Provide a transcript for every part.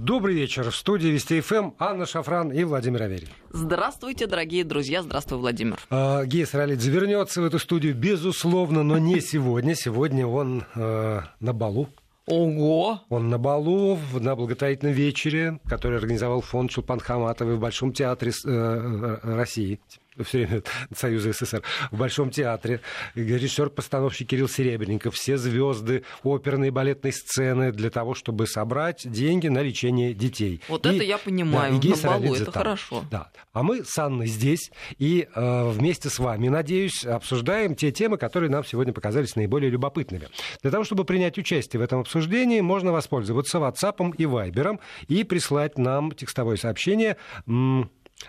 Добрый вечер. В студии Вести ФМ Анна Шафран и Владимир Аверин. Здравствуйте, дорогие друзья. Здравствуй, Владимир. Э, Гей Саралидзе вернется в эту студию, безусловно, но не сегодня. Сегодня он э, на балу. Ого! Он на балу на благотворительном вечере, который организовал фонд Чулпан Хаматовой в Большом театре э, России все время Союза СССР, в Большом театре, режиссер-постановщик Кирилл Серебренников, все звезды оперной и балетной сцены для того, чтобы собрать деньги на лечение детей. Вот и, это я понимаю, да, на балу, это там. хорошо. Да. А мы с Анной здесь и э, вместе с вами, надеюсь, обсуждаем те темы, которые нам сегодня показались наиболее любопытными. Для того, чтобы принять участие в этом обсуждении, можно воспользоваться WhatsApp и Viber и прислать нам текстовое сообщение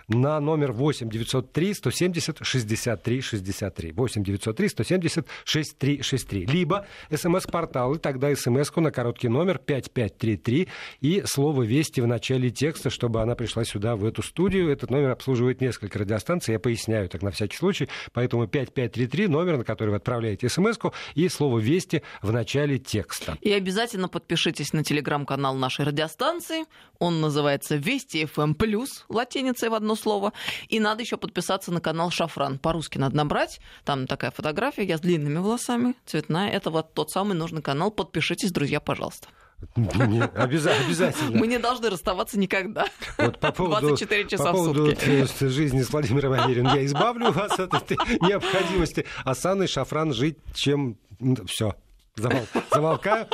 на номер 8 903 170 63 63. 8 903 170 63 63. Либо смс-портал, и тогда смс-ку на короткий номер 5533 и слово «Вести» в начале текста, чтобы она пришла сюда, в эту студию. Этот номер обслуживает несколько радиостанций, я поясняю так на всякий случай. Поэтому 5533 номер, на который вы отправляете смс-ку, и слово «Вести» в начале текста. И обязательно подпишитесь на телеграм-канал нашей радиостанции. Он называется «Вести FM+,» латиницей в одно слово. И надо еще подписаться на канал Шафран. По-русски надо набрать. Там такая фотография, я с длинными волосами, цветная. Это вот тот самый нужный канал. Подпишитесь, друзья, пожалуйста. Не, обязательно. Мы не должны расставаться никогда. Вот по поводу, 24 часа по поводу в сутки. жизни с Владимиром Авериным я избавлю вас от этой необходимости. А с Анной Шафран жить чем... Все, Замол... Замолкаю.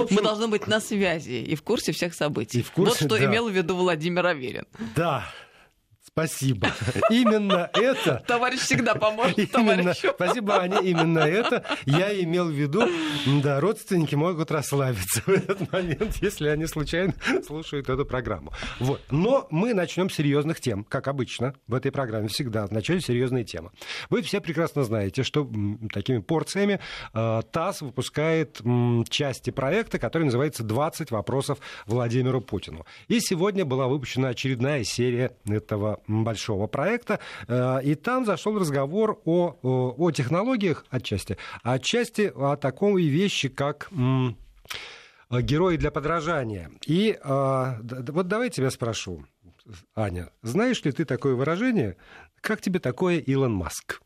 общем... Мы должны быть на связи и в курсе всех событий. И в курсе, вот что да. имел в виду Владимир Аверин. Да, Спасибо. Именно это... Товарищ всегда поможет именно, Спасибо, Аня. Именно это я имел в виду. Да, родственники могут расслабиться в этот момент, если они случайно слушают эту программу. Вот. Но мы начнем с серьезных тем, как обычно в этой программе всегда. Вначале серьезные темы. Вы все прекрасно знаете, что такими порциями э, ТАСС выпускает части проекта, который называется «20 вопросов Владимиру Путину». И сегодня была выпущена очередная серия этого большого проекта, э, и там зашел разговор о, о, технологиях отчасти, отчасти о такой вещи, как герои для подражания. И а, вот давай тебя спрошу, Аня, знаешь ли ты такое выражение, как тебе такое Илон Маск?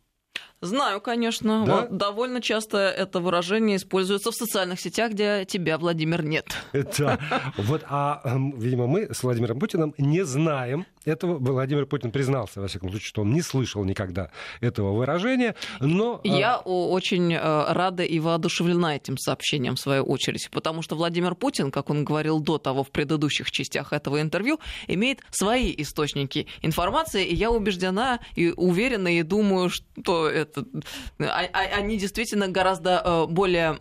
Знаю, конечно. Да? Вот довольно часто это выражение используется в социальных сетях, где тебя, Владимир, нет. Это вот, а, эм, видимо, мы с Владимиром Путиным не знаем этого. Владимир Путин признался, во всяком случае, что он не слышал никогда этого выражения, но... Э, Я очень э, рада и воодушевлена этим сообщением, в свою очередь, потому что Владимир Путин, как он говорил до того в предыдущих частях этого интервью, имеет свои источники информации, и я убеждена и уверена, и думаю, что это это, а, а, они действительно гораздо э, более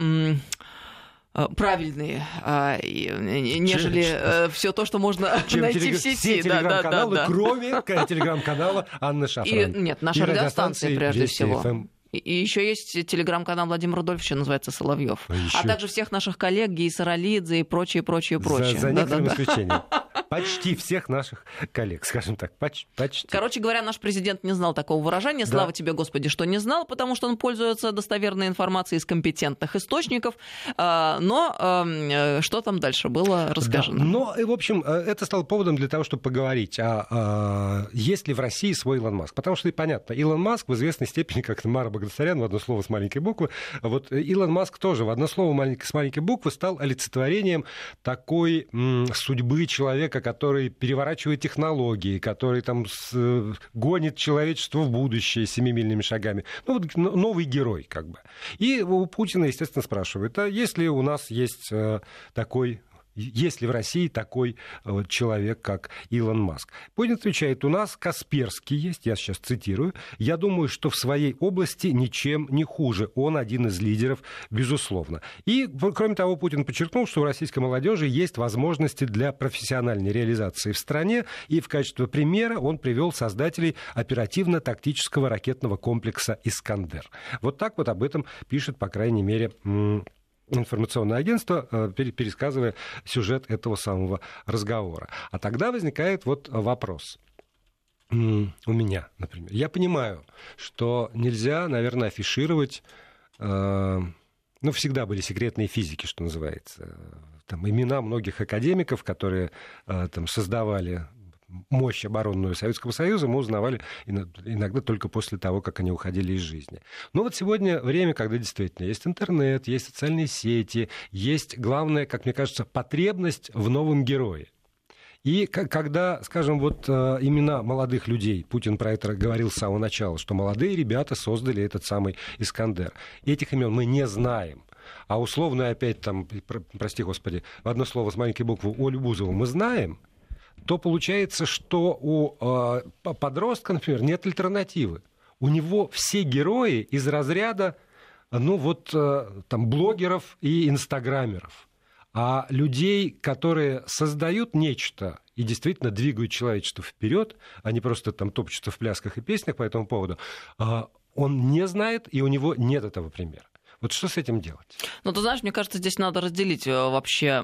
э, правильные, а, нежели э, все то, что можно Чем найти телег... в сети. Все телеграм-каналы, да, да, да. кроме телеграм-канала Анны Шафран. И, нет, наша радиостанция прежде всего. И еще есть телеграм-канал Владимира Рудольфовича, называется Соловьев. А, еще... а также всех наших коллег, Гей Саралидзе и прочее, прочее, прочее. За, за некоторым да, исключением. Почти всех наших коллег, скажем так. Поч- почти. Короче говоря, наш президент не знал такого выражения. Слава да. тебе, Господи, что не знал, потому что он пользуется достоверной информацией из компетентных источников. А, но э, что там дальше было, расскажи. Да. Но, в общем, э, это стало поводом для того, чтобы поговорить, а, а есть ли в России свой Илон Маск. Потому что, понятно, Илон Маск в известной степени, как Мара Багдасарян, в одно слово с маленькой буквы, вот Илон Маск тоже в одно слово с маленькой буквы стал олицетворением такой м, судьбы человека, который переворачивает технологии, который там с, гонит человечество в будущее семимильными шагами. Ну, вот новый герой, как бы. И у Путина, естественно, спрашивают, а если у нас есть э, такой есть ли в России такой вот человек, как Илон Маск? Путин отвечает, у нас Касперский есть, я сейчас цитирую, я думаю, что в своей области ничем не хуже, он один из лидеров, безусловно. И, кроме того, Путин подчеркнул, что у российской молодежи есть возможности для профессиональной реализации в стране, и в качестве примера он привел создателей оперативно-тактического ракетного комплекса «Искандер». Вот так вот об этом пишет, по крайней мере, информационное агентство, э, пересказывая сюжет этого самого разговора. А тогда возникает вот вопрос у меня, например. Я понимаю, что нельзя, наверное, афишировать... Э, ну, всегда были секретные физики, что называется там, имена многих академиков, которые там, создавали мощь оборонную Советского Союза мы узнавали иногда только после того, как они уходили из жизни. Но вот сегодня время, когда действительно есть интернет, есть социальные сети, есть, главное, как мне кажется, потребность в новом герое. И когда, скажем, вот э, имена молодых людей, Путин про это говорил с самого начала, что молодые ребята создали этот самый Искандер. Этих имен мы не знаем. А условно опять там, прости господи, в одно слово с маленькой буквы Олю Бузову мы знаем – то получается, что у э, подростка, например, нет альтернативы. У него все герои из разряда, ну вот, э, там, блогеров и инстаграмеров. А людей, которые создают нечто и действительно двигают человечество вперед, а не просто там топчутся в плясках и песнях по этому поводу, э, он не знает, и у него нет этого примера. Вот что с этим делать? Ну, ты знаешь, мне кажется, здесь надо разделить э, вообще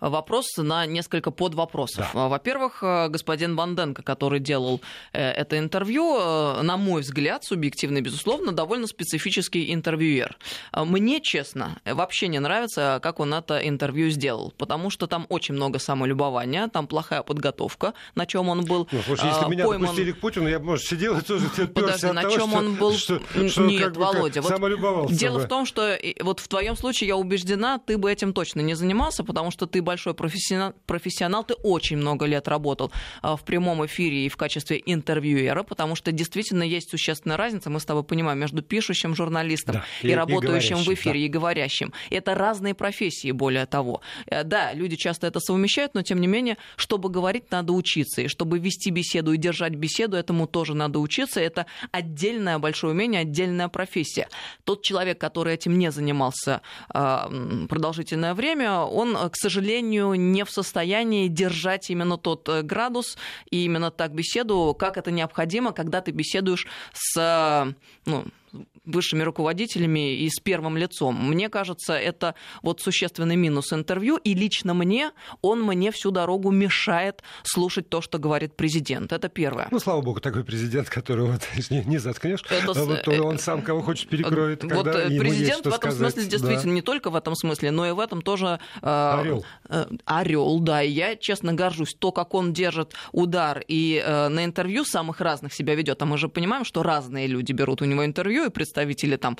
вопрос на несколько подвопросов. Да. Во-первых, э, господин Банденко, который делал э, это интервью, на мой взгляд, субъективно, безусловно, довольно специфический интервьюер. Мне, честно, вообще не нравится, как он это интервью сделал, потому что там очень много самолюбования, там плохая подготовка, на чем он был ну, слушай, если меня пойман... допустили к Путину, я бы, может, сидел и тоже Подожди, на чем он был... Что, что, Нет, как Володя, вот самолюбовался Дело в том, что вот в твоем случае я убеждена, ты бы этим точно не занимался, потому что ты большой профессионал, профессионал ты очень много лет работал а, в прямом эфире и в качестве интервьюера, потому что действительно есть существенная разница, мы с тобой понимаем, между пишущим журналистом да, и, и работающим и в эфире, да. и говорящим. Это разные профессии, более того. Э, да, люди часто это совмещают, но тем не менее, чтобы говорить, надо учиться. И чтобы вести беседу и держать беседу, этому тоже надо учиться. Это отдельное большое умение, отдельная профессия. Тот человек, человек, который этим не занимался а, продолжительное время, он, к сожалению, не в состоянии держать именно тот э, градус и именно так беседу, как это необходимо, когда ты беседуешь с ну, высшими руководителями и с первым лицом. Мне кажется, это вот существенный минус интервью, и лично мне он мне всю дорогу мешает слушать то, что говорит президент. Это первое. Ну, слава богу, такой президент, который вот не, не заткнешь, это, а вот э, он сам кого хочет перекроет, вот когда э, президент в этом сказать. смысле действительно да. не только в этом смысле, но и в этом тоже э, орел. Э, орел, да. И я честно горжусь то, как он держит удар и э, на интервью самых разных себя ведет. А мы же понимаем, что разные люди берут у него интервью и представляют представители там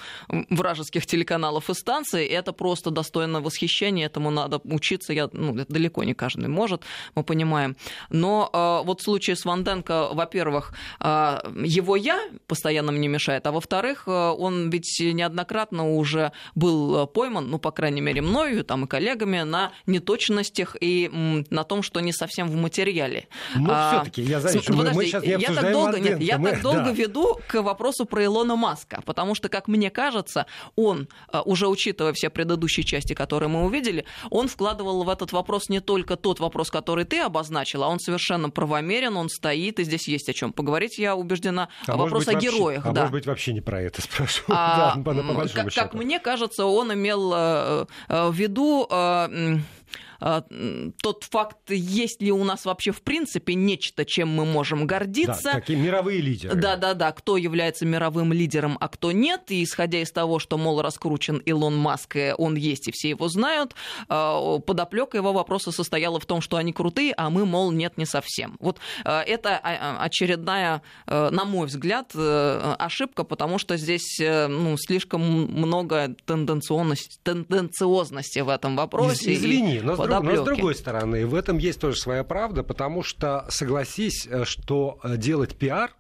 вражеских телеканалов и станций, это просто достойно восхищения, этому надо учиться, я, ну, это далеко не каждый может, мы понимаем. Но э, вот в случае с Ванденко, во-первых, э, его я постоянно мне мешает, а во-вторых, э, он ведь неоднократно уже был пойман, ну, по крайней мере, мною там и коллегами, на неточностях и м, на том, что не совсем в материале. Ну, а, все-таки, я замечу, мы, мы сейчас не я так долго, нет, я мы, так долго да. веду к вопросу про Илона Маска, потому потому что, как мне кажется, он, э, уже учитывая все предыдущие части, которые мы увидели, он вкладывал в этот вопрос не только тот вопрос, который ты обозначил, а он совершенно правомерен, он стоит, и здесь есть о чем поговорить, я убеждена. А вопрос о вообще, героях, а да. может быть, вообще не про это спрашиваю. А, да, по, по как, как мне кажется, он имел э, э, в виду а, тот факт, есть ли у нас вообще в принципе нечто, чем мы можем гордиться. Да, какие мировые лидеры. Да-да-да, кто является мировым лидером, а кто нет. И исходя из того, что, мол, раскручен Илон Маск, он есть и все его знают, а, подоплека его вопроса состояла в том, что они крутые, а мы, мол, нет, не совсем. Вот а, это очередная, на мой взгляд, э, ошибка, потому что здесь э, ну, слишком много тенденциозности, тенденциозности в этом вопросе. Извини, но подоплеки. Но с другой стороны, в этом есть тоже своя правда, потому что, согласись, э, что э, делать пиар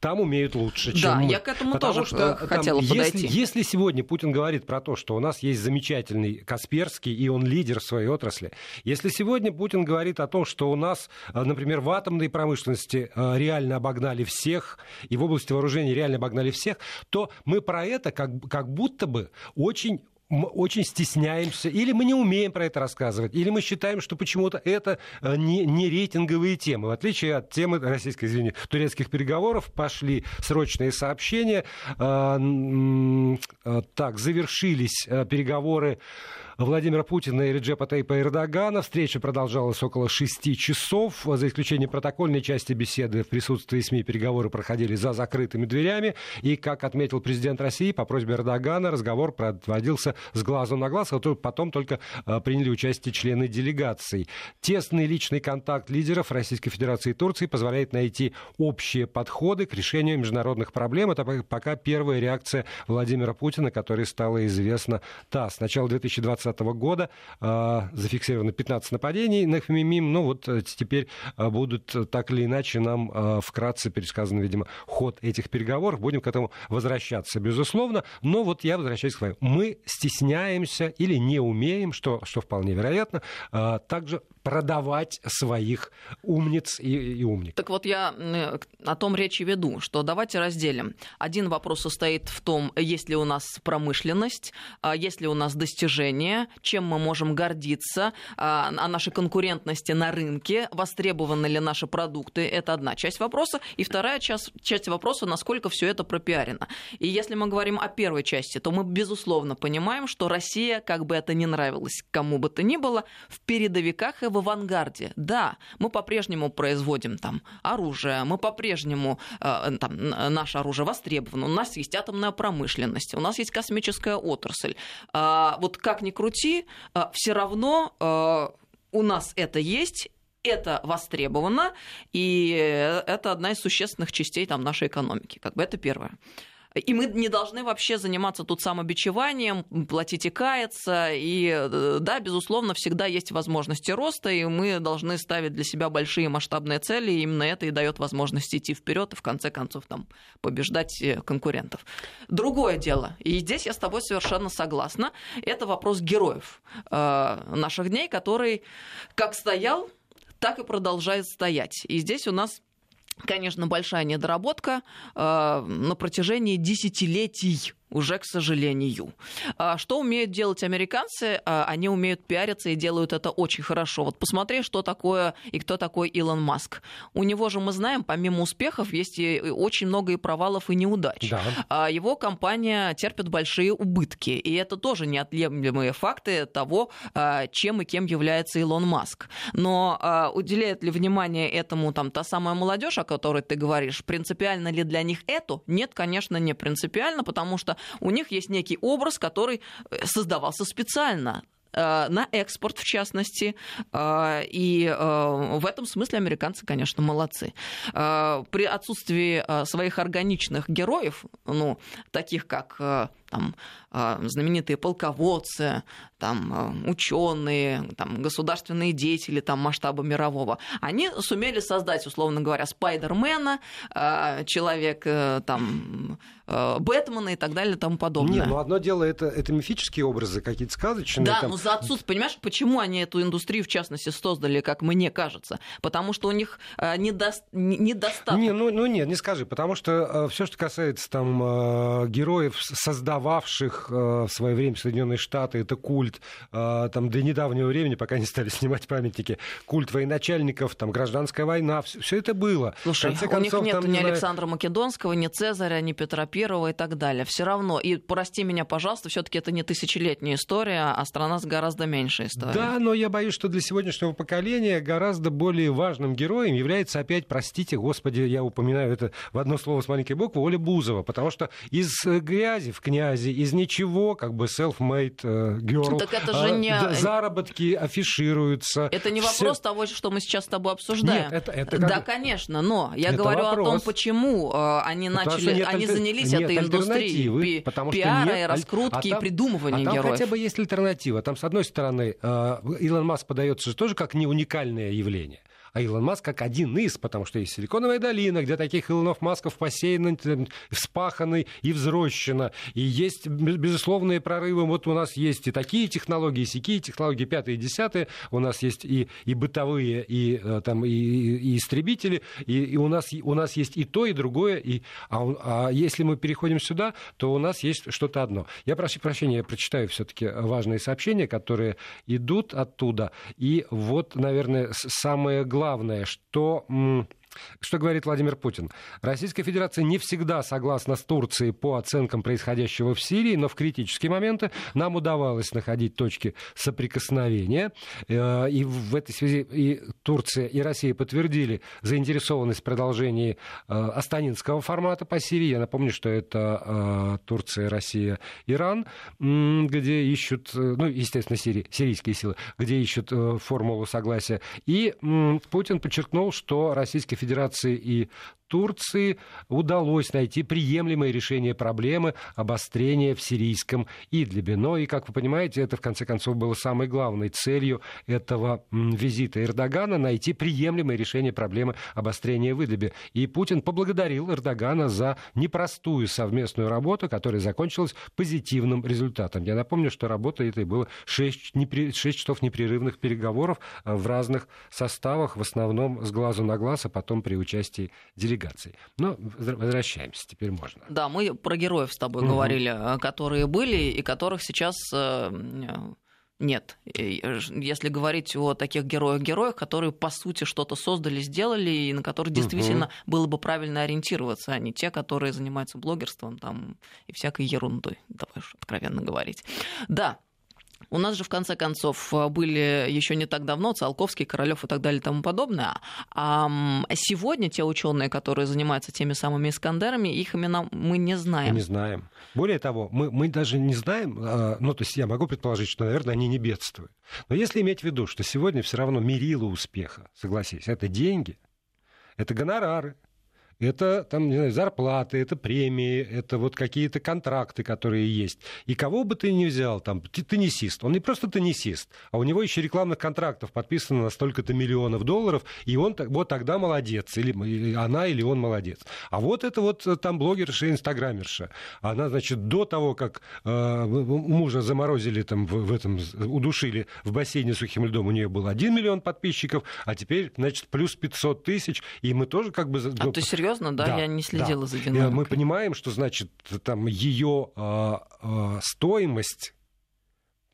там умеют лучше, чем да, мы. я к этому Потому тоже что хотела там, подойти. Если, если сегодня Путин говорит про то, что у нас есть замечательный Касперский, и он лидер в своей отрасли, если сегодня Путин говорит о том, что у нас, э, например, в атомной промышленности реально обогнали всех, и в области вооружений реально обогнали всех, то мы про это как, как будто бы очень мы очень стесняемся, или мы не умеем про это рассказывать, или мы считаем, что почему-то это э, не, не рейтинговые темы. В отличие от темы российской, извини, турецких переговоров, пошли срочные сообщения. Э, так, завершились э, переговоры Владимира Путина и Реджепа Тейпа Эрдогана. Встреча продолжалась около шести часов. За исключением протокольной части беседы в присутствии СМИ переговоры проходили за закрытыми дверями. И, как отметил президент России, по просьбе Эрдогана разговор проводился с глазу на глаз, а потом только а, приняли участие члены делегаций. Тесный личный контакт лидеров Российской Федерации и Турции позволяет найти общие подходы к решению международных проблем. Это пока первая реакция Владимира Путина, которой стала известна ТАСС. С начала 2020 года э, зафиксировано 15 нападений на ФМИМ. Ну вот э, теперь э, будут так или иначе нам э, вкратце пересказан, видимо, ход этих переговоров. Будем к этому возвращаться, безусловно. Но вот я возвращаюсь к вами. Мы стесняемся или не умеем, что, что вполне вероятно, э, также продавать своих умниц и, и умников. Так вот я о том речи веду, что давайте разделим. Один вопрос состоит в том, есть ли у нас промышленность, а есть ли у нас достижения, чем мы можем гордиться, а, о нашей конкурентности на рынке, востребованы ли наши продукты. Это одна часть вопроса. И вторая часть, часть вопроса, насколько все это пропиарено. И если мы говорим о первой части, то мы, безусловно, понимаем, что Россия, как бы это ни нравилось кому бы то ни было, в передовиках и в авангарде. Да, мы по-прежнему производим там оружие, мы по-прежнему э, там, наше оружие востребовано, у нас есть атомная промышленность, у нас есть космическая отрасль. А, вот как ни крути, а, все равно а, у нас это есть, это востребовано, и это одна из существенных частей там, нашей экономики. Как бы это первое. И мы не должны вообще заниматься тут самобичеванием, платить и каяться. И э, да, безусловно, всегда есть возможности роста, и мы должны ставить для себя большие масштабные цели, и именно это и дает возможность идти вперед и в конце концов там, побеждать э, конкурентов. Другое дело, и здесь я с тобой совершенно согласна, это вопрос героев э, наших дней, который как стоял, так и продолжает стоять. И здесь у нас конечно, большая недоработка э, на протяжении десятилетий уже, к сожалению. А что умеют делать американцы? А, они умеют пиариться и делают это очень хорошо. Вот посмотри, что такое и кто такой Илон Маск. У него же, мы знаем, помимо успехов, есть и очень много и провалов, и неудач. Да. А его компания терпит большие убытки. И это тоже неотъемлемые факты того, чем и кем является Илон Маск. Но уделяет ли внимание этому там та самая молодежь, о которой ты говоришь? Принципиально ли для них это? Нет, конечно, не принципиально, потому что у них есть некий образ, который э, создавался специально э, на экспорт, в частности. Э, и в этом смысле американцы, конечно, молодцы. При отсутствии своих органичных героев, ну, таких как там, знаменитые полководцы, там, ученые, там, государственные деятели там, масштаба мирового, они сумели создать, условно говоря, Спайдермена, человек там, Э, Бэтмена и так далее и тому подобное. Нет, ну одно дело это, это мифические образы, какие-то сказочные. Да, там... но за отсутствие, понимаешь, почему они эту индустрию, в частности, создали, как мне кажется? Потому что у них э, недо... недостаток. Не, ну, ну нет, не скажи, потому что э, все, что касается там э, героев, создававших э, в свое время Соединенные Штаты, это культ, э, там до недавнего времени, пока не стали снимать памятники, культ военачальников, там гражданская война, все, все это было. Слушай, концов, у них нет там, ни Александра Македонского, ни Цезаря, ни Петра первого и так далее. Все равно, и прости меня, пожалуйста, все-таки это не тысячелетняя история, а страна с гораздо меньшей историей. Да, но я боюсь, что для сегодняшнего поколения гораздо более важным героем является опять, простите, господи, я упоминаю это в одно слово с маленькой буквы, Оля Бузова, потому что из грязи в князи, из ничего, как бы self-made э, girl, так это же не... заработки афишируются. Это не вопрос Все... того, что мы сейчас с тобой обсуждаем. Нет, это, это как... Да, конечно, но я это говорю вопрос. о том, почему э, они начали, они занялись нет этой индустрии пи- потому пиара нет, и раскрутки а там, и придумывания а там героев. хотя бы есть альтернатива. Там, с одной стороны, э, Илон Маск подается же тоже как не уникальное явление а Илон Маск как один из, потому что есть Силиконовая долина, где таких Илонов Масков посеяно, вспахано и взрощено. И есть безусловные прорывы. Вот у нас есть и такие технологии, и сякие технологии, пятые десятые. У нас есть и, и бытовые, и, э, там, и, и истребители. И, и у, нас, у нас есть и то, и другое. И, а, а если мы переходим сюда, то у нас есть что-то одно. Я прошу прощения, я прочитаю все-таки важные сообщения, которые идут оттуда. И вот, наверное, самое главное главное, что Что говорит Владимир Путин? Российская Федерация не всегда согласна с Турцией по оценкам происходящего в Сирии, но в критические моменты нам удавалось находить точки соприкосновения. Э, и в этой связи и Турция, и Россия подтвердили заинтересованность в продолжении э, астанинского формата по Сирии. Я напомню, что это э, Турция, Россия, Иран, где ищут, ну, естественно, Сирии, сирийские силы, где ищут формулу согласия. И Путин подчеркнул, что Российская Федерация Федерации и Турции удалось найти приемлемое решение проблемы обострения в сирийском Идлибе. Но, и, как вы понимаете, это, в конце концов, было самой главной целью этого визита Эрдогана — найти приемлемое решение проблемы обострения в Идлибе. И Путин поблагодарил Эрдогана за непростую совместную работу, которая закончилась позитивным результатом. Я напомню, что работа этой была 6, 6 часов непрерывных переговоров э, в разных составах, в основном с глазу на глаз, а потом при участии делегации делегаций. Но возвращаемся, теперь можно. Да, мы про героев с тобой угу. говорили, э, которые были и которых сейчас э, нет. Если говорить о таких героях-героях, которые, по сути, что-то создали, сделали, и на которых действительно угу. было бы правильно ориентироваться, а не те, которые занимаются блогерством там, и всякой ерундой, давай уж откровенно говорить. Да, у нас же, в конце концов, были еще не так давно Циолковский, Королев и так далее и тому подобное. А сегодня те ученые, которые занимаются теми самыми Искандерами, их имена мы не знаем. Не знаем. Более того, мы, мы даже не знаем, а, ну, то есть я могу предположить, что, наверное, они не бедствуют. Но если иметь в виду, что сегодня все равно мерило успеха, согласись, это деньги, это гонорары, это там, не знаю, зарплаты, это премии, это вот какие-то контракты, которые есть. И кого бы ты ни взял, там, теннисист, он не просто теннисист, а у него еще рекламных контрактов подписано на столько-то миллионов долларов, и он вот тогда молодец, или она, или он молодец. А вот это вот э, там блогерша, инстаграмерша. Она, значит, до того, как э, мужа заморозили там в, в этом, удушили в бассейне сухим льдом, у нее был 1 миллион подписчиков, а теперь, значит, плюс 500 тысяч, и мы тоже как бы... А, то серьезно серьезно, да? да я не следила да. за динамикой. Мы понимаем, что значит там ее э, э, стоимость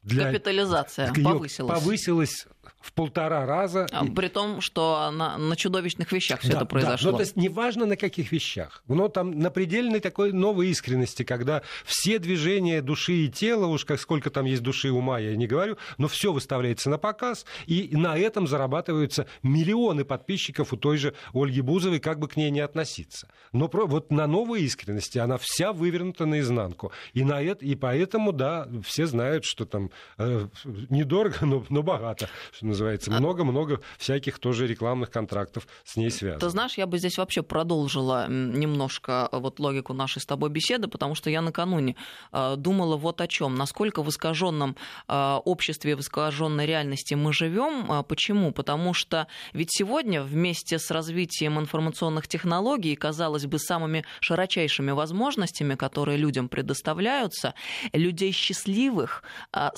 для... Капитализация повысилась. Повысилась в полтора раза. А, при том, что на, на чудовищных вещах все да, это произошло. Да, но то есть неважно на каких вещах. Но там на предельной такой новой искренности, когда все движения души и тела, уж как сколько там есть души и ума, я не говорю, но все выставляется на показ, и на этом зарабатываются миллионы подписчиков у той же Ольги Бузовой, как бы к ней не относиться. Но про, вот на новой искренности она вся вывернута наизнанку. И, на это, и поэтому, да, все знают, что там э, недорого, но, но богато, что называется. А много-много всяких тоже рекламных контрактов с ней связано. Ты знаешь, я бы здесь вообще продолжила немножко вот логику нашей с тобой беседы, потому что я накануне а, думала вот о чем. Насколько в искаженном а, обществе, в искаженной реальности мы живем. Почему? Потому что ведь сегодня вместе с развитием информационных технологий, казалось бы, самыми широчайшими возможностями, которые людям предоставляются, людей счастливых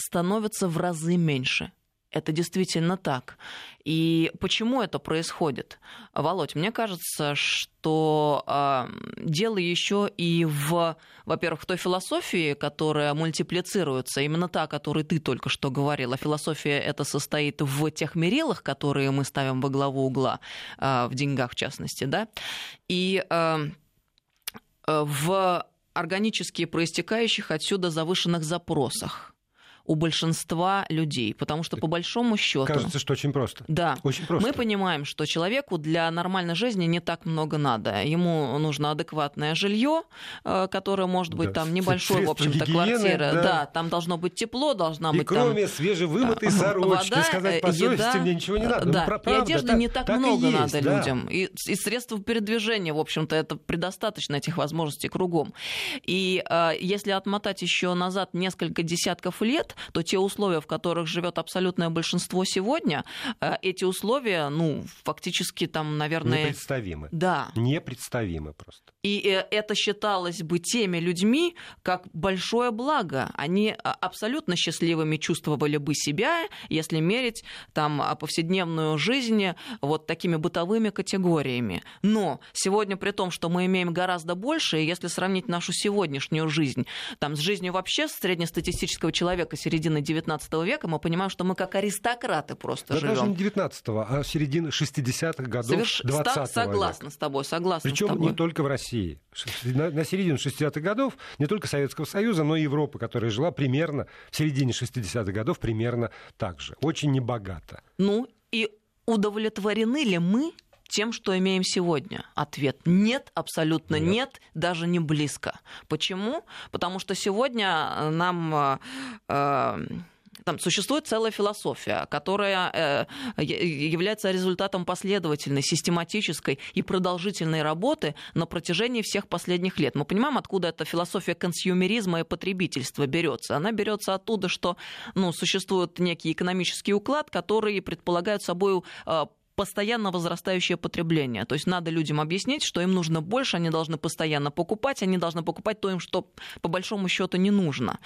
становится в разы меньше. Это действительно так. И почему это происходит? Володь, мне кажется, что э, дело еще и в, во-первых, в той философии, которая мультиплицируется, именно та, о которой ты только что говорил. А философия это состоит в тех мерилах, которые мы ставим во главу угла, э, в деньгах в частности, да, и э, в органически проистекающих отсюда завышенных запросах у большинства людей, потому что по большому счету... Кажется, что очень просто. Да. Очень просто. Мы понимаем, что человеку для нормальной жизни не так много надо. Ему нужно адекватное жилье, э, которое может быть да. там небольшой, в общем-то, квартира. Да. да, там должно быть тепло, должна и быть кроме там... свежевымытой сорочки, вода, сказать по совести, еда, мне ничего не надо. Да, ну, правда, и одежды так, не так, так много есть, надо да. людям. И, и средства передвижения, в общем-то, это предостаточно этих возможностей кругом. И э, если отмотать еще назад несколько десятков лет, то те условия, в которых живет абсолютное большинство сегодня, э, эти условия, ну, фактически там, наверное... Непредставимы. Да. Непредставимы просто. И э, это считалось бы теми людьми как большое благо. Они а, абсолютно счастливыми чувствовали бы себя, если мерить там повседневную жизнь вот такими бытовыми категориями. Но сегодня при том, что мы имеем гораздо больше, если сравнить нашу сегодняшнюю жизнь там, с жизнью вообще среднестатистического человека середины 19 века, мы понимаем, что мы как аристократы просто да живем. даже не 19-го, а середины 60-х годов Соверш... 20 Согласна века. с тобой, согласна Причем с тобой. не только в России. На, на середину 60-х годов не только Советского Союза, но и Европы, которая жила примерно в середине 60-х годов примерно так же. Очень небогато. Ну и удовлетворены ли мы тем, что имеем сегодня? Ответ нет, абсолютно нет, нет даже не близко. Почему? Потому что сегодня нам э, э там существует целая философия, которая э, является результатом последовательной, систематической и продолжительной работы на протяжении всех последних лет. Мы понимаем, откуда эта философия консюмеризма и потребительства берется. Она берется оттуда, что ну, существует некий экономический уклад, который предполагает собой э, постоянно возрастающее потребление. То есть надо людям объяснить, что им нужно больше, они должны постоянно покупать, они должны покупать то им, что по большому счету не нужно.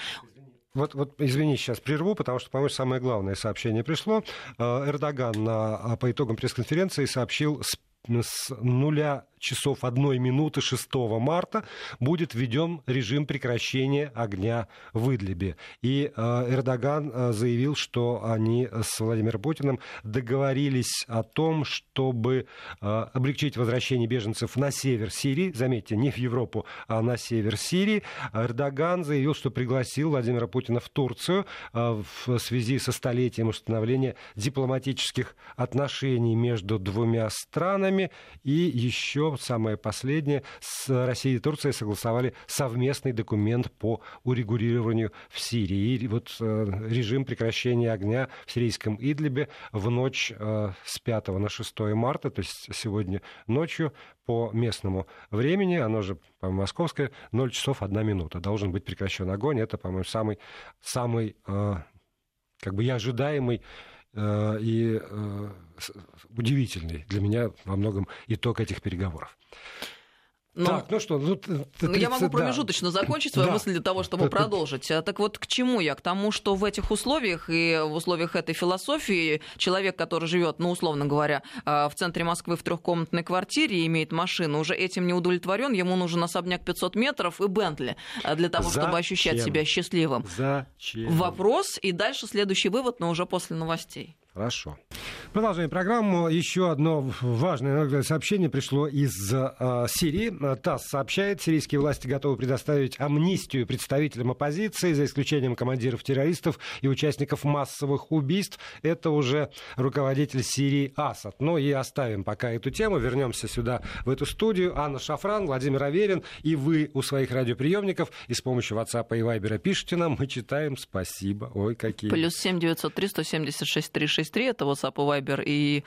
Вот, вот, извини, сейчас прерву, потому что, по-моему, самое главное сообщение пришло. Э, Эрдоган на, по итогам пресс-конференции сообщил с с нуля часов одной минуты 6 марта будет введен режим прекращения огня в Идлибе. И э, Эрдоган э, заявил, что они с Владимиром Путиным договорились о том, чтобы э, облегчить возвращение беженцев на север Сирии. Заметьте, не в Европу, а на север Сирии. Эрдоган заявил, что пригласил Владимира Путина в Турцию в связи со столетием установления дипломатических отношений между двумя странами. И еще самое последнее, с Россией и Турцией согласовали совместный документ по урегулированию в Сирии. И вот э, режим прекращения огня в сирийском Идлибе в ночь э, с 5 на 6 марта, то есть сегодня ночью по местному времени, оно же по московское, 0 часов 1 минута. Должен быть прекращен огонь. Это, по-моему, самый, самый э, как бы и ожидаемый и удивительный для меня во многом итог этих переговоров. Но... Так, ну что, ну, 30, ну я могу промежуточно да. закончить свою да. мысль для того, чтобы продолжить. А так вот, к чему я? К тому, что в этих условиях и в условиях этой философии человек, который живет, ну, условно говоря, а, в центре Москвы в трехкомнатной квартире и имеет машину, уже этим не удовлетворен, ему нужен особняк 500 метров и Бентли а, для того, Зачем? чтобы ощущать себя счастливым. Зачем? Вопрос и дальше следующий вывод, но уже после новостей. Хорошо. Продолжаем программу. Еще одно важное сообщение пришло из э, Сирии. ТАСС сообщает, сирийские власти готовы предоставить амнистию представителям оппозиции, за исключением командиров террористов и участников массовых убийств. Это уже руководитель Сирии Асад. Ну и оставим пока эту тему. Вернемся сюда, в эту студию. Анна Шафран, Владимир Аверин и вы у своих радиоприемников и с помощью WhatsApp и Viber пишите нам. Мы читаем. Спасибо. Ой, какие. Плюс семь девятьсот три сто семьдесят шесть три шесть 5533, это WhatsApp и Viber, и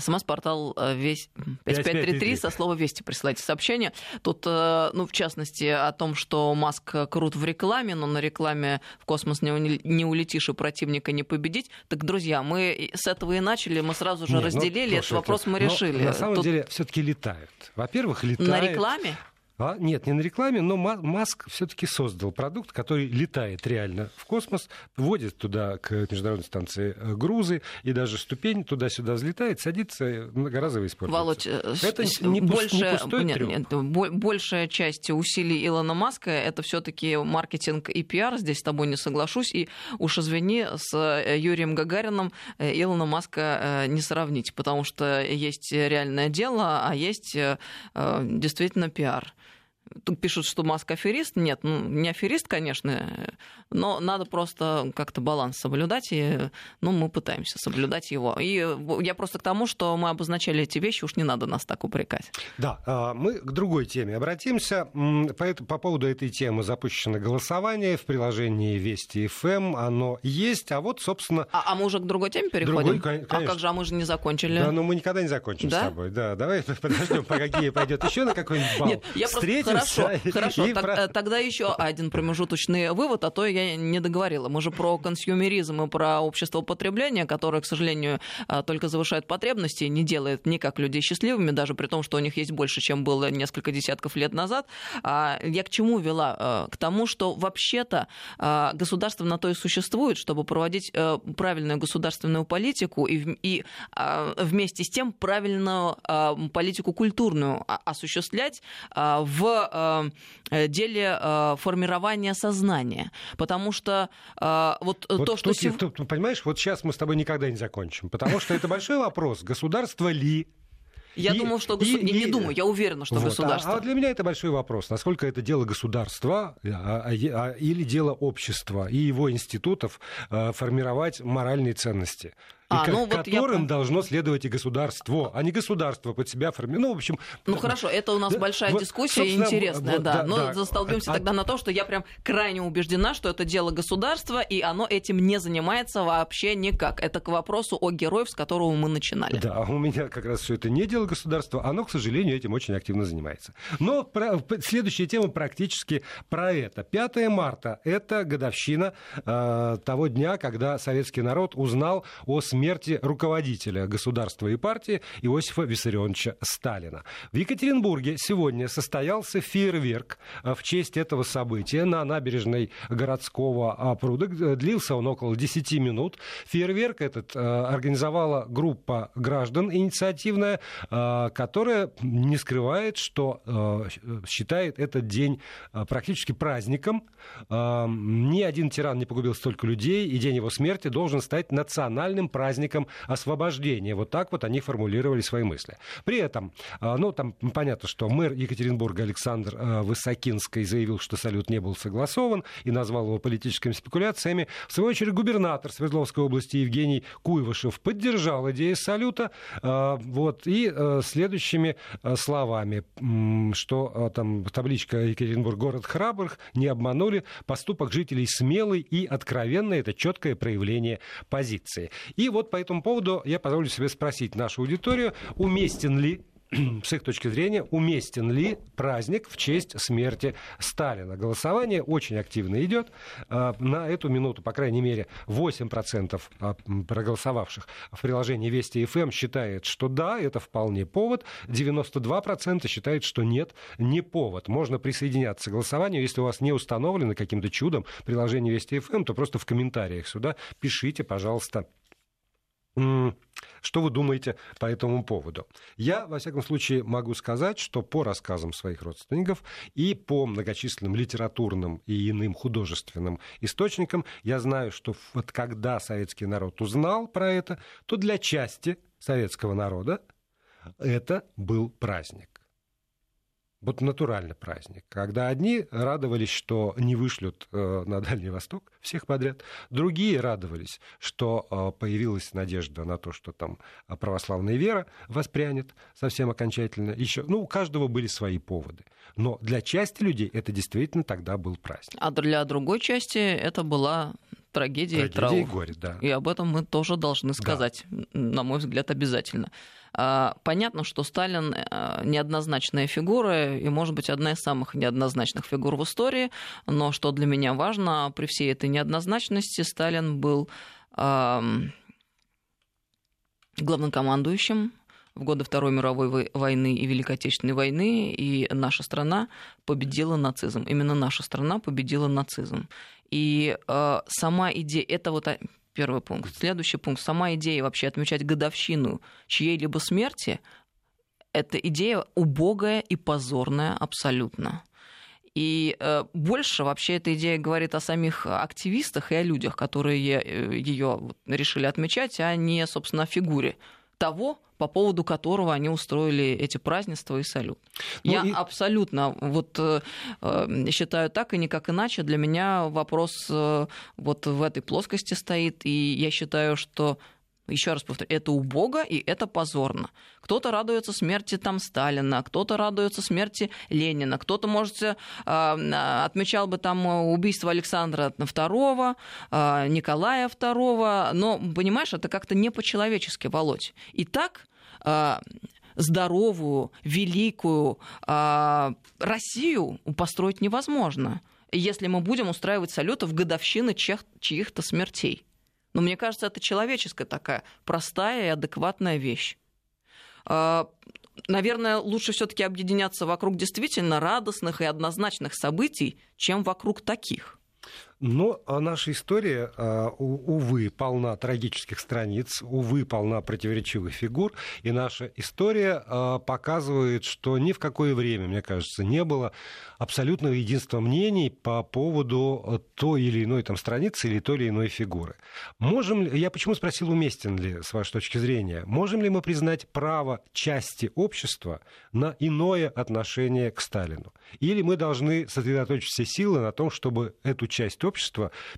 смс-портал э, весь 5533, со слова «Вести» присылайте сообщение. Тут, э, ну, в частности, о том, что Маск крут в рекламе, но на рекламе в космос не улетишь и противника не победить. Так, друзья, мы с этого и начали, мы сразу же Нет, ну, разделили, ну, этот вопрос мы решили. на самом Тут... деле все-таки летают. Во-первых, летают. На рекламе? А, нет, не на рекламе, но Маск все-таки создал продукт, который летает реально в космос, вводит туда к международной станции э, грузы, и даже ступень туда-сюда взлетает, садится, многоразово используется. Володь, э, это не, больше, не пустой нет, нет, большая часть усилий Илона Маска это все-таки маркетинг и пиар. Здесь с тобой не соглашусь. И уж извини, с э, Юрием Гагарином Илона Маска не сравнить, потому что есть реальное дело, а есть действительно пиар. Тут пишут, что Маск аферист. Нет, ну, не аферист, конечно, но надо просто как-то баланс соблюдать, и ну, мы пытаемся соблюдать его. И я просто к тому, что мы обозначали эти вещи, уж не надо нас так упрекать. Да, а, мы к другой теме обратимся. По, по поводу этой темы запущено голосование в приложении Вести ФМ. Оно есть, а вот, собственно... А, а мы уже к другой теме переходим? Другой, конечно. А как же, а мы же не закончили? Да, но мы никогда не закончим да? с тобой. Да, давай подождем, по какие пойдет еще на какой-нибудь балл. Нет, я Встретимся Хорошо, хорошо. Так, про... Тогда еще один промежуточный вывод, а то я не договорила. Мы же про консюмеризм и про общество потребления, которое, к сожалению, только завышает потребности и не делает никак людей счастливыми, даже при том, что у них есть больше, чем было несколько десятков лет назад. Я к чему вела? К тому, что вообще-то государство на то и существует, чтобы проводить правильную государственную политику и, и вместе с тем правильную политику культурную осуществлять в деле формирования сознания. Потому что вот, вот то, что... Тут, тут, понимаешь, вот сейчас мы с тобой никогда не закончим, потому что это большой вопрос, государство ли. Я и, думаю, что государство... И, не, не думаю, я уверена, что вот, государство. А, а для меня это большой вопрос, насколько это дело государства а, а, а, или дело общества и его институтов а, формировать моральные ценности а, ну, вот которым я... должно следовать и государство, а не государство под себя формирует. Ну, в общем... Ну, хорошо, это у нас да, большая вот, дискуссия интересная, вот, да. да. Но да. застолбимся а, тогда а... на том, что я прям крайне убеждена, что это дело государства, и оно этим не занимается вообще никак. Это к вопросу о героев, с которого мы начинали. Да, у меня как раз все это не дело государства, оно, к сожалению, этим очень активно занимается. Но про... следующая тема практически про это. 5 марта – это годовщина э, того дня, когда советский народ узнал о смерти руководителя государства и партии Иосифа Виссарионовича Сталина. В Екатеринбурге сегодня состоялся фейерверк э, в честь этого события на набережной городского а, пруда. Длился он около 10 минут. Фейерверк этот э, организовала группа граждан инициативная, которая не скрывает, что считает этот день практически праздником. Ни один тиран не погубил столько людей, и день его смерти должен стать национальным праздником праздником освобождения. Вот так вот они формулировали свои мысли. При этом, а, ну, там понятно, что мэр Екатеринбурга Александр а, Высокинский заявил, что салют не был согласован и назвал его политическими спекуляциями. В свою очередь, губернатор Свердловской области Евгений Куйвышев поддержал идею салюта а, вот, и следующими словами, что там табличка Екатеринбург город храбрых не обманули, поступок жителей смелый и откровенный, это четкое проявление позиции. И вот по этому поводу я позволю себе спросить нашу аудиторию, уместен ли с их точки зрения, уместен ли праздник в честь смерти Сталина. Голосование очень активно идет. А, на эту минуту, по крайней мере, 8% а, проголосовавших в приложении Вести ФМ считает, что да, это вполне повод. 92% считают, что нет, не повод. Можно присоединяться к голосованию. Если у вас не установлено каким-то чудом приложение Вести ФМ, то просто в комментариях сюда пишите, пожалуйста, что вы думаете по этому поводу? Я, во всяком случае, могу сказать, что по рассказам своих родственников и по многочисленным литературным и иным художественным источникам я знаю, что вот когда советский народ узнал про это, то для части советского народа это был праздник вот натуральный праздник, когда одни радовались, что не вышлют э, на Дальний Восток всех подряд, другие радовались, что э, появилась надежда на то, что там православная вера воспрянет совсем окончательно. Еще, ну, у каждого были свои поводы. Но для части людей это действительно тогда был праздник. А для другой части это была трагедия, трагедия и траур. и горе, да. И об этом мы тоже должны сказать, да. на мой взгляд, обязательно. А, понятно, что Сталин э, неоднозначная фигура и, может быть, одна из самых неоднозначных фигур в истории, но что для меня важно, при всей этой неоднозначности Сталин был главнокомандующим в годы Второй мировой войны и Великой Отечественной войны, и наша страна победила нацизм. Именно наша страна победила нацизм. И э, сама идея, это вот Первый пункт. Следующий пункт. Сама идея вообще отмечать годовщину чьей-либо смерти – это идея убогая и позорная абсолютно. И э, больше вообще эта идея говорит о самих активистах и о людях, которые э, ее решили отмечать, а не, собственно, о фигуре того, по поводу которого они устроили эти празднества и салют. Ну, Я и... абсолютно вот э, э, считаю так и никак иначе. Для меня вопрос э, вот в этой плоскости стоит, и я считаю, что еще раз повторю, это убого и это позорно. Кто-то радуется смерти там Сталина, кто-то радуется смерти Ленина, кто-то, может, э, отмечал бы там убийство Александра II, э, Николая II, но, понимаешь, это как-то не по-человечески, Володь. И так э, здоровую, великую Россию построить невозможно, если мы будем устраивать салюты в годовщины чьих- чьих-то смертей. Но мне кажется, это человеческая такая простая и адекватная вещь. Э, наверное, лучше все-таки объединяться вокруг действительно радостных и однозначных событий, чем вокруг таких. Но а наша история, а, увы, полна трагических страниц, увы, полна противоречивых фигур, и наша история а, показывает, что ни в какое время, мне кажется, не было абсолютного единства мнений по поводу той или иной там страницы или той или иной фигуры. Можем ли, я почему спросил, уместен ли, с вашей точки зрения, можем ли мы признать право части общества на иное отношение к Сталину? Или мы должны сосредоточить все силы на том, чтобы эту часть общества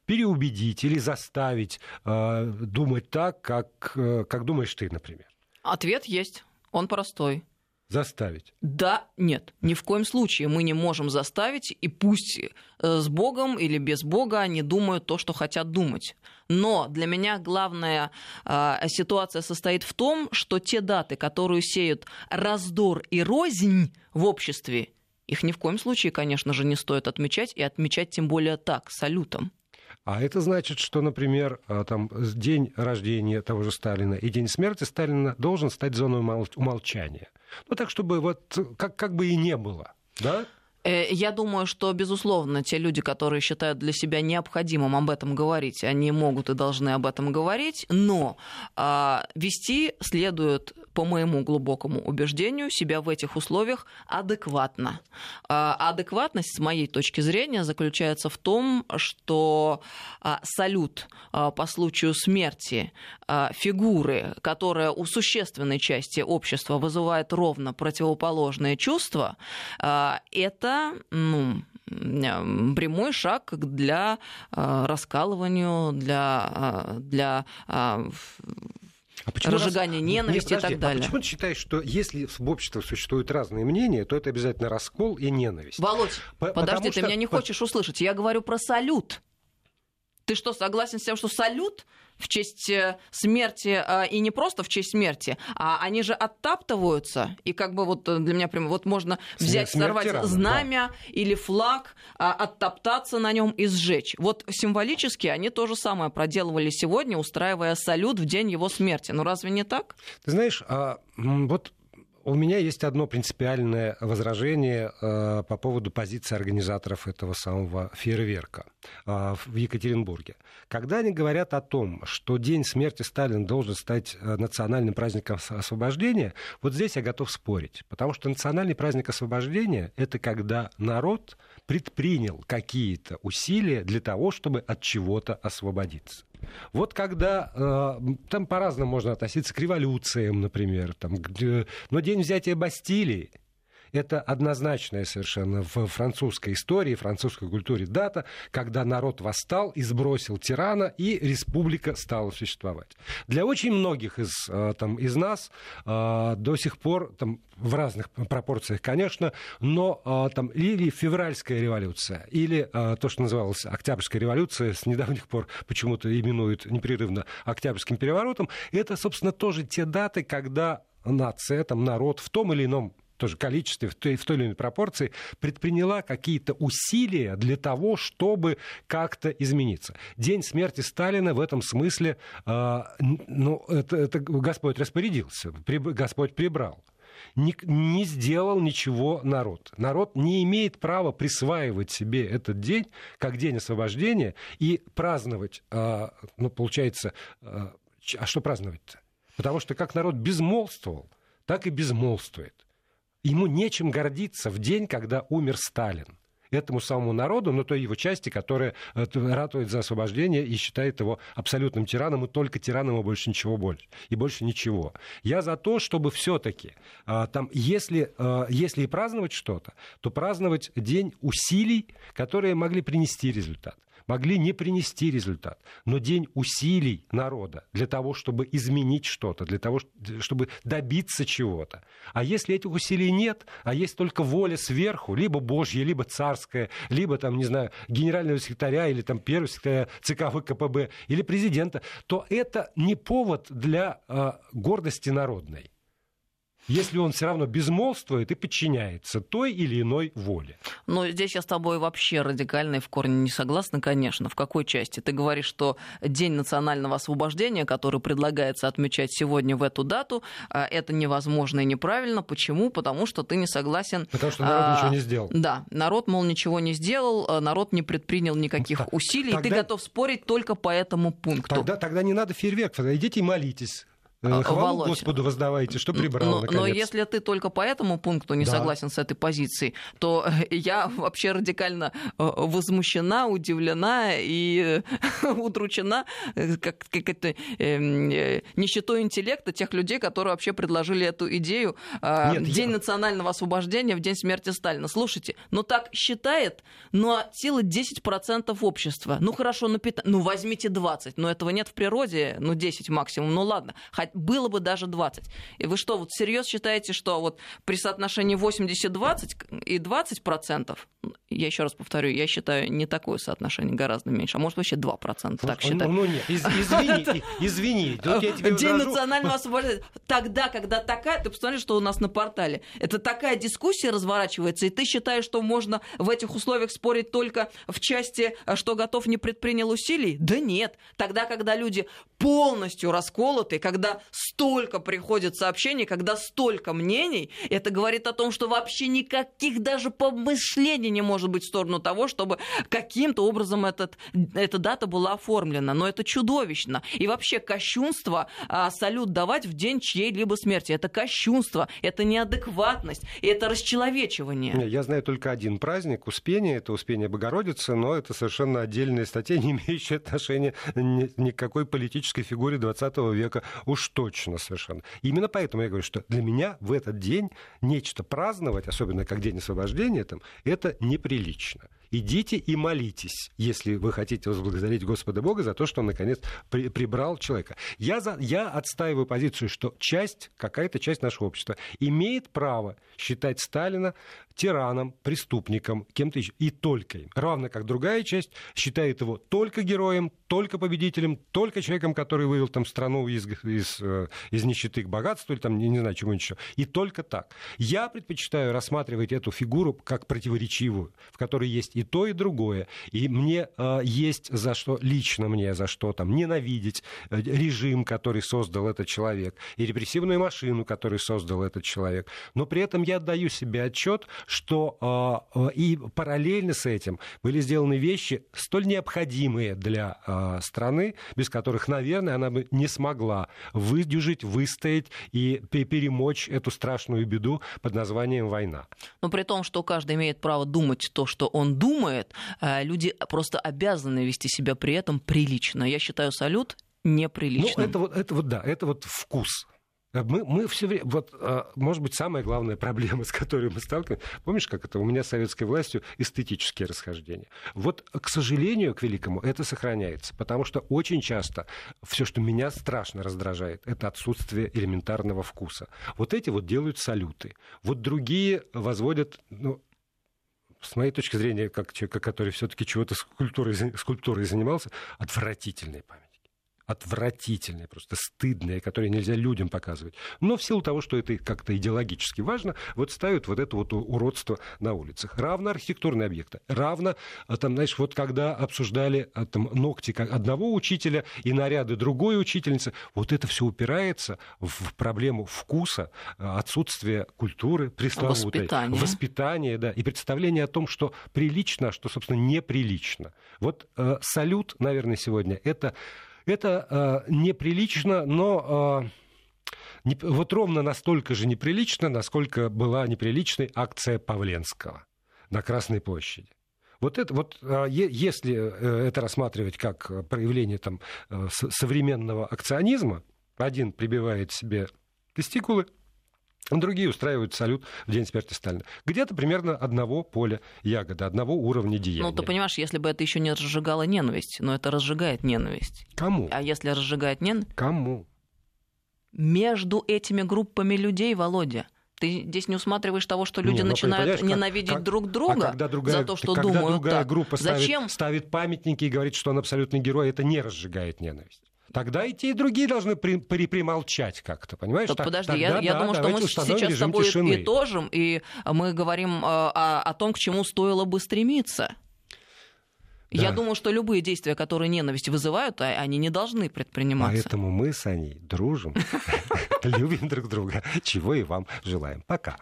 переубедить или заставить э, думать так, как, э, как думаешь ты, например? Ответ есть. Он простой. Заставить? Да, нет, ни в коем случае мы не можем заставить, и пусть э, с Богом или без Бога они думают то, что хотят думать. Но для меня главная э, ситуация состоит в том, что те даты, которые сеют раздор и рознь в обществе, их ни в коем случае, конечно же, не стоит отмечать, и отмечать тем более так, салютом. А это значит, что, например, а, там, день рождения того же Сталина и день смерти Сталина должен стать зоной умолчания. Ну, так, чтобы вот как, как бы и не было, да? Э, я думаю, что, безусловно, те люди, которые считают для себя необходимым об этом говорить, они могут и должны об этом говорить, но а, вести следует по моему глубокому убеждению, себя в этих условиях адекватно. А адекватность, с моей точки зрения, заключается в том, что а, салют а, по случаю смерти фигуры, которая у существенной части общества вызывает ровно противоположные чувства, это ну, прямой шаг для раскалывания, для, для а почему разжигание раз... ненависти Нет, подожди, и так далее. А почему ты считаешь, что если в обществе существуют разные мнения, то это обязательно раскол и ненависть? Володь, По- подожди, ты что... меня не хочешь услышать. Я говорю про салют. Ты что, согласен с тем, что салют в честь э, смерти, э, и не просто в честь смерти, а они же оттаптываются, и как бы вот э, для меня прямо вот можно взять, Смерть сорвать рано, знамя да. или флаг, а, оттоптаться на нем и сжечь. Вот символически они то же самое проделывали сегодня, устраивая салют в день его смерти. Ну разве не так? Ты знаешь, а, вот у меня есть одно принципиальное возражение э, по поводу позиции организаторов этого самого фейерверка э, в Екатеринбурге. Когда они говорят о том, что День смерти Сталина должен стать э, национальным праздником освобождения, вот здесь я готов спорить. Потому что национальный праздник освобождения — это когда народ предпринял какие-то усилия для того, чтобы от чего-то освободиться. Вот когда э, там по-разному можно относиться к революциям, например, там, где, но день взятия Бастилии это однозначная совершенно в французской истории, французской культуре дата, когда народ восстал и сбросил тирана, и республика стала существовать. Для очень многих из, э, там, из нас э, до сих пор, там, в разных пропорциях, конечно, но э, там, или февральская революция, или то, что называлось Октябрьская революция, с недавних пор почему-то именуют непрерывно Октябрьским переворотом, это, собственно, тоже те даты, когда нация, там, народ в том или ином тоже количестве, в той, в той или иной пропорции, предприняла какие-то усилия для того, чтобы как-то измениться. День смерти Сталина в этом смысле, э, ну, это, это Господь распорядился, при, Господь прибрал не, не сделал ничего народ. Народ не имеет права присваивать себе этот день как день освобождения и праздновать, э, ну, получается, э, а что праздновать-то? Потому что как народ безмолвствовал, так и безмолвствует. Ему нечем гордиться в день, когда умер Сталин этому самому народу, но той его части, которая э, ратует за освобождение и считает его абсолютным тираном, и только тираном, и больше ничего больше. И больше ничего. Я за то, чтобы все-таки а, там, если, а, если и праздновать что-то, то праздновать день усилий, которые могли принести результат могли не принести результат. Но день усилий народа для того, чтобы изменить что-то, для того, чтобы добиться чего-то. А если этих усилий нет, а есть только воля сверху, либо Божья, либо царская, либо, там, не знаю, генерального секретаря или там первого секретаря ЦК ВКПБ или президента, то это не повод для э, гордости народной. Если он все равно безмолвствует и подчиняется той или иной воле. Но здесь я с тобой вообще радикально и в корне не согласна, конечно. В какой части? Ты говоришь, что День национального освобождения, который предлагается отмечать сегодня в эту дату, а, это невозможно и неправильно. Почему? Потому что ты не согласен... Потому что народ а, ничего не сделал. Да, народ, мол, ничего не сделал, а, народ не предпринял никаких так, усилий, тогда... и ты готов спорить только по этому пункту. Тогда, тогда не надо фейерверков, идите и молитесь. Э, хвалу Володь, Господу воздавайте, что прибрал, но, наконец. но если ты только по этому пункту не да. согласен с этой позицией, то я вообще радикально э, возмущена, удивлена и удручена э, как, как это, э, нищетой интеллекта тех людей, которые вообще предложили эту идею э, Нет, День я... национального освобождения в день смерти Сталина. Слушайте, ну так считает, но сила 10% общества. Ну хорошо, ну, 15, ну возьмите 20, но этого нет в природе, ну 10 максимум, ну ладно было бы даже 20. И вы что, вот всерьез считаете, что вот при соотношении 80-20 и 20 процентов, я еще раз повторю, я считаю не такое соотношение, гораздо меньше, а может вообще 2 процента, так считать. Ну, ну нет, извини, извини. День национального освобождения. Тогда, когда такая, ты посмотри, что у нас на портале, это такая дискуссия разворачивается, и ты считаешь, что можно в этих условиях спорить только в части, что готов не предпринял усилий? Да нет. Тогда, когда люди полностью расколоты, когда столько приходит сообщений, когда столько мнений, это говорит о том, что вообще никаких даже помышлений не может быть в сторону того, чтобы каким-то образом этот, эта дата была оформлена. Но это чудовищно. И вообще кощунство а, салют давать в день чьей-либо смерти. Это кощунство, это неадекватность, это расчеловечивание. Я знаю только один праздник, Успение, это Успение Богородицы, но это совершенно отдельная статья, не имеющая отношения ни, к какой политической фигуре 20 века. Уж точно совершенно. именно поэтому я говорю, что для меня в этот день нечто праздновать, особенно как День освобождения, там, это неприлично. Идите и молитесь, если вы хотите возблагодарить Господа Бога за то, что Он, наконец, при, прибрал человека. Я, за, я отстаиваю позицию, что часть, какая-то часть нашего общества имеет право считать Сталина тираном, преступником, кем-то еще, и только им. Равно как другая часть считает его только героем, только победителем, только человеком, который вывел там страну из, из, э, из нищеты к богатству, или там, не, не знаю, чего еще. И только так. Я предпочитаю рассматривать эту фигуру как противоречивую, в которой есть и то, и другое. И мне э, есть за что, лично мне за что там ненавидеть э, режим, который создал этот человек, и репрессивную машину, которую создал этот человек. Но при этом я отдаю себе отчет, что э, и параллельно с этим были сделаны вещи столь необходимые для э, страны, без которых, наверное, она бы не смогла выдержать, выстоять и перемочь эту страшную беду под названием война. Но при том, что каждый имеет право думать то, что он думает, э, люди просто обязаны вести себя при этом прилично. Я считаю салют неприличным. Ну, это вот, это вот да, это вот вкус. Э, мы, мы все время, вот, а, может быть, самая главная проблема, с которой мы сталкиваемся, помнишь, как это у меня с советской властью эстетические расхождения. Вот, к сожалению, к великому, это сохраняется, потому что очень часто все, что меня страшно раздражает, это отсутствие элементарного вкуса. Вот эти вот делают салюты, вот другие возводят, ну, с моей точки зрения, как человека, который все-таки чего-то скульптурой, скульптурой занимался, отвратительные память отвратительные, просто стыдные, которые нельзя людям показывать. Но в силу того, что это как-то идеологически важно, вот ставят вот это вот уродство на улицах. Равно архитектурные объекты, равно, а, там, знаешь, вот когда обсуждали а, там, ногти одного учителя и наряды другой учительницы, вот это все упирается в проблему вкуса, а, отсутствия культуры пресловутой, воспитания, воспитания да, и представления о том, что прилично, а что, собственно, неприлично. Вот э, салют, наверное, сегодня это это э, неприлично, но... Э, не, вот ровно настолько же неприлично, насколько была неприличной акция Павленского на Красной площади. Вот это вот, э, если э, это рассматривать как проявление там, э, современного акционизма, один прибивает себе тестикулы, Другие устраивают салют в день смерти Сталина. Где-то примерно одного поля ягоды, одного уровня деяния. Ну, ты понимаешь, если бы это еще не разжигало ненависть, но это разжигает ненависть. Кому? А если разжигает ненависть? Кому? Между этими группами людей, Володя. Ты здесь не усматриваешь того, что люди не, ну, начинают ненавидеть как, друг друга а когда другая, за то, что когда думают другая так. группа ставит, Зачем? ставит памятники и говорит, что он абсолютный герой, это не разжигает ненависть. Тогда и те, и другие должны при, примолчать как-то, понимаешь? Так, подожди, тогда, я, я да, думаю, что мы сейчас с тобой тишины. итожим, и мы говорим э, о, о том, к чему стоило бы стремиться. Да. Я думаю, что любые действия, которые ненависть вызывают, а, они не должны предприниматься. Поэтому мы с Аней дружим, любим друг друга, чего и вам желаем. Пока.